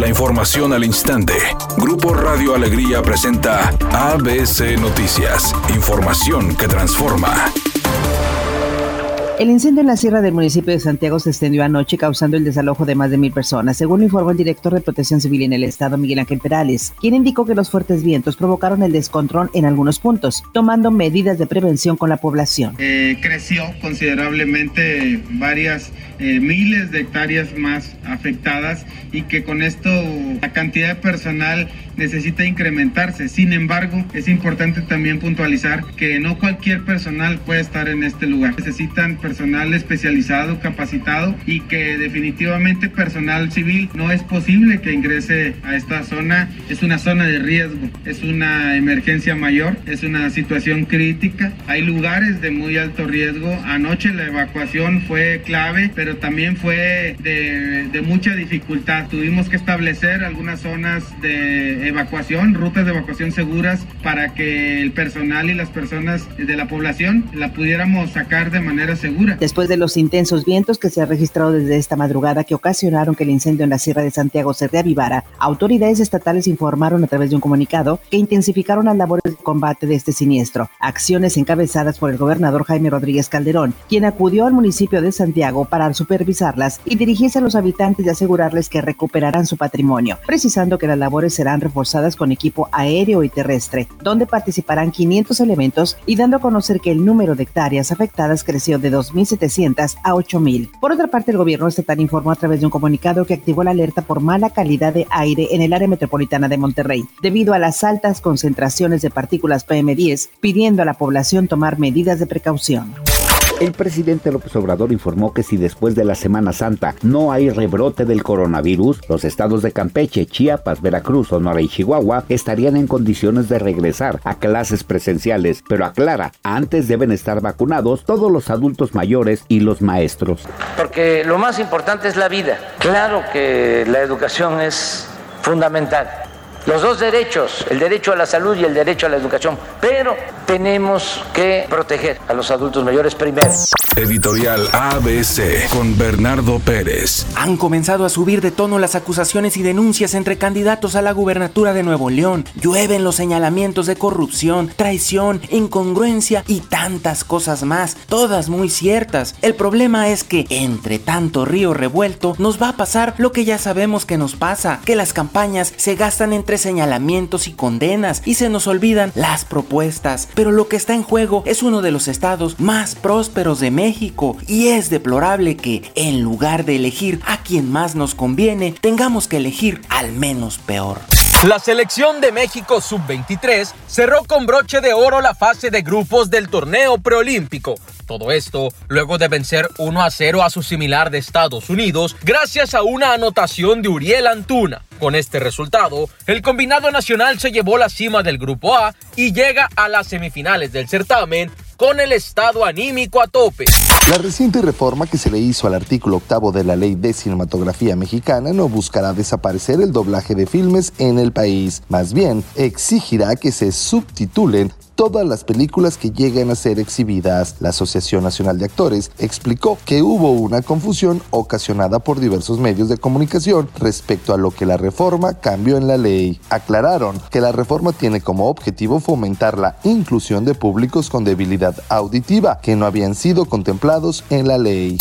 La información al instante. Grupo Radio Alegría presenta ABC Noticias. Información que transforma. El incendio en la sierra del municipio de Santiago se extendió anoche causando el desalojo de más de mil personas, según informó el director de Protección Civil en el estado, Miguel Ángel Perales, quien indicó que los fuertes vientos provocaron el descontrol en algunos puntos, tomando medidas de prevención con la población. Eh, creció considerablemente varias eh, miles de hectáreas más afectadas y que con esto la cantidad de personal necesita incrementarse. Sin embargo, es importante también puntualizar que no cualquier personal puede estar en este lugar. Necesitan personal especializado, capacitado y que definitivamente personal civil no es posible que ingrese a esta zona. Es una zona de riesgo, es una emergencia mayor, es una situación crítica. Hay lugares de muy alto riesgo. Anoche la evacuación fue clave, pero también fue de, de mucha dificultad. Tuvimos que establecer algunas zonas de evacuación, rutas de evacuación seguras para que el personal y las personas de la población la pudiéramos sacar de manera segura. Después de los intensos vientos que se han registrado desde esta madrugada que ocasionaron que el incendio en la Sierra de Santiago se reavivara, autoridades estatales informaron a través de un comunicado que intensificaron las labores de combate de este siniestro, acciones encabezadas por el gobernador Jaime Rodríguez Calderón, quien acudió al municipio de Santiago para supervisarlas y dirigirse a los habitantes y asegurarles que recuperarán su patrimonio, precisando que las labores serán reforzadas con equipo aéreo y terrestre, donde participarán 500 elementos y dando a conocer que el número de hectáreas afectadas creció de 2.700 a 8.000. Por otra parte, el gobierno estatal informó a través de un comunicado que activó la alerta por mala calidad de aire en el área metropolitana de Monterrey, debido a las altas concentraciones de partículas PM10, pidiendo a la población tomar medidas de precaución. El presidente López Obrador informó que si después de la Semana Santa no hay rebrote del coronavirus, los estados de Campeche, Chiapas, Veracruz, Sonora y Chihuahua estarían en condiciones de regresar a clases presenciales, pero aclara, antes deben estar vacunados todos los adultos mayores y los maestros. Porque lo más importante es la vida. Claro que la educación es fundamental los dos derechos, el derecho a la salud y el derecho a la educación, pero tenemos que proteger a los adultos mayores primero. Editorial ABC con Bernardo Pérez. Han comenzado a subir de tono las acusaciones y denuncias entre candidatos a la gubernatura de Nuevo León. Llueven los señalamientos de corrupción, traición, incongruencia y tantas cosas más, todas muy ciertas. El problema es que entre tanto río revuelto nos va a pasar lo que ya sabemos que nos pasa, que las campañas se gastan entre señalamientos y condenas y se nos olvidan las propuestas. Pero lo que está en juego es uno de los estados más prósperos de México y es deplorable que, en lugar de elegir a quien más nos conviene, tengamos que elegir al menos peor. La selección de México sub-23 cerró con broche de oro la fase de grupos del torneo preolímpico. Todo esto luego de vencer 1 a 0 a su similar de Estados Unidos gracias a una anotación de Uriel Antuna. Con este resultado, el combinado nacional se llevó la cima del Grupo A y llega a las semifinales del certamen con el estado anímico a tope. La reciente reforma que se le hizo al artículo octavo de la Ley de Cinematografía Mexicana no buscará desaparecer el doblaje de filmes en el país, más bien exigirá que se subtitulen todas las películas que lleguen a ser exhibidas. La Asociación Nacional de Actores explicó que hubo una confusión ocasionada por diversos medios de comunicación respecto a lo que la reforma cambió en la ley. Aclararon que la reforma tiene como objetivo fomentar la inclusión de públicos con debilidad auditiva que no habían sido contemplados en la ley.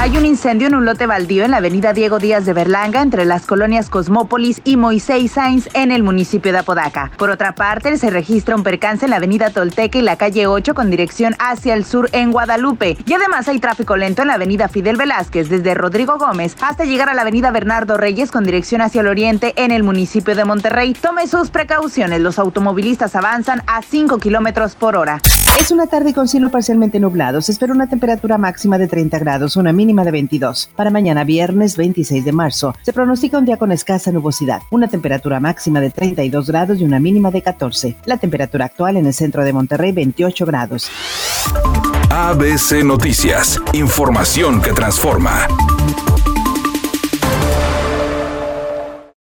Hay un incendio en un lote baldío en la avenida Diego Díaz de Berlanga entre las colonias Cosmópolis y Moisés Sainz en el municipio de Apodaca. Por otra parte, se registra un percance en la avenida Tolteca y la calle 8 con dirección hacia el sur en Guadalupe. Y además hay tráfico lento en la avenida Fidel Velázquez desde Rodrigo Gómez hasta llegar a la avenida Bernardo Reyes con dirección hacia el oriente en el municipio de Monterrey. Tome sus precauciones, los automovilistas avanzan a 5 kilómetros por hora. Es una tarde con cielo parcialmente nublado. Se espera una temperatura máxima de 30 grados, una mínima de 22. Para mañana viernes 26 de marzo se pronostica un día con escasa nubosidad, una temperatura máxima de 32 grados y una mínima de 14. La temperatura actual en el centro de Monterrey 28 grados. ABC Noticias, información que transforma.